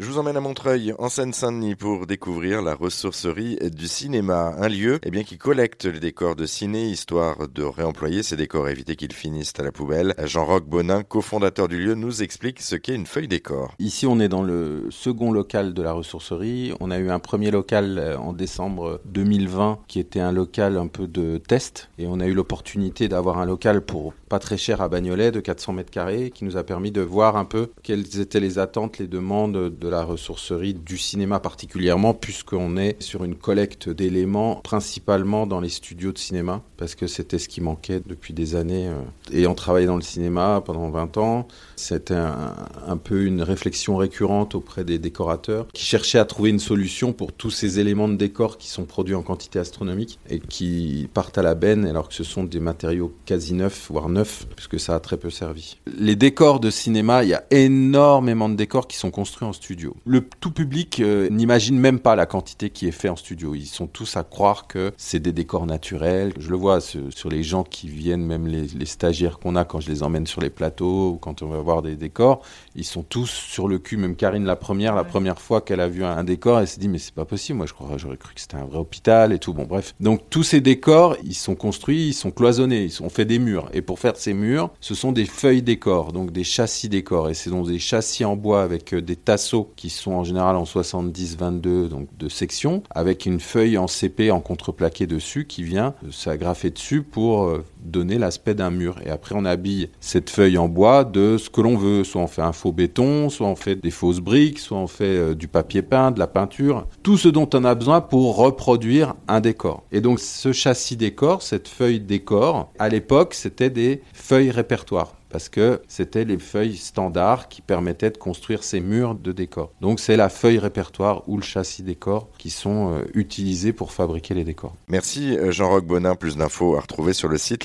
Je vous emmène à Montreuil, en Seine-Saint-Denis, pour découvrir la ressourcerie du cinéma, un lieu eh qui collecte les décors de ciné, histoire de réemployer ces décors et éviter qu'ils finissent à la poubelle. Jean-Roch Bonin, cofondateur du lieu, nous explique ce qu'est une feuille décor. Ici, on est dans le second local de la ressourcerie. On a eu un premier local euh, en décembre 2020 qui était un local un peu de test. Et on a eu l'opportunité d'avoir un local pour pas très cher à Bagnolet de 400 mètres carrés qui nous a permis de voir un peu quelles étaient les attentes, les demandes de la ressourcerie du cinéma particulièrement, puisqu'on est sur une collecte d'éléments principalement dans les studios de cinéma, parce que c'était ce qui manquait depuis des années. Euh. Ayant travaillé dans le cinéma pendant 20 ans, c'était un, un, peu une réflexion récurrente auprès des décorateurs qui cherchaient à trouver une solution pour tous ces éléments de décor qui sont produits en quantité astronomique et qui partent à la benne alors que ce sont des matériaux quasi neufs, voire neufs, puisque ça a très peu servi. Les décors de cinéma, il y a énormément de décors qui sont construits en studio le tout public euh, n'imagine même pas la quantité qui est fait en studio. Ils sont tous à croire que c'est des décors naturels. Je le vois sur, les gens qui viennent, même les, stagiaires qu'on a quand je les emmène sur les plateaux ou quand on va voir des décors, ils sont tous sur le cul. Même Karine, la première, la première fois qu'elle a vu un, décor, elle s'est dit mais c'est pas possible. Moi, je crois, j'aurais cru que c'était un vrai hôpital et tout. Bon, bref. Donc tous ces décors, ils sont construits, ils sont cloisonnés, ils sont fait des murs. Et pour faire ces murs, ce sont des feuilles décors, donc des châssis décors. Et c'est donc des châssis en bois avec euh, des tasseaux qui sont en général en 70-22 donc de section avec une feuille en CP en contreplaqué dessus qui vient s'agrafer dessus pour euh, donner l'aspect d'un mur. Et après on habille cette feuille en bois de ce que l'on veut. Soit on fait un faux béton, soit on fait des fausses briques, soit on fait euh, du papier peint, de la peinture, tout ce dont on a besoin pour reproduire un décor. Et donc ce châssis décor, cette feuille décor, à l'époque c'était des feuilles répertoires parce que c'était les feuilles standards qui permettaient de construire ces murs de décor. Donc c'est la feuille répertoire ou le châssis décor qui sont euh, utilisés pour fabriquer les décors. Merci euh, Jean-Roch Bonin. Plus d'infos à retrouver sur le site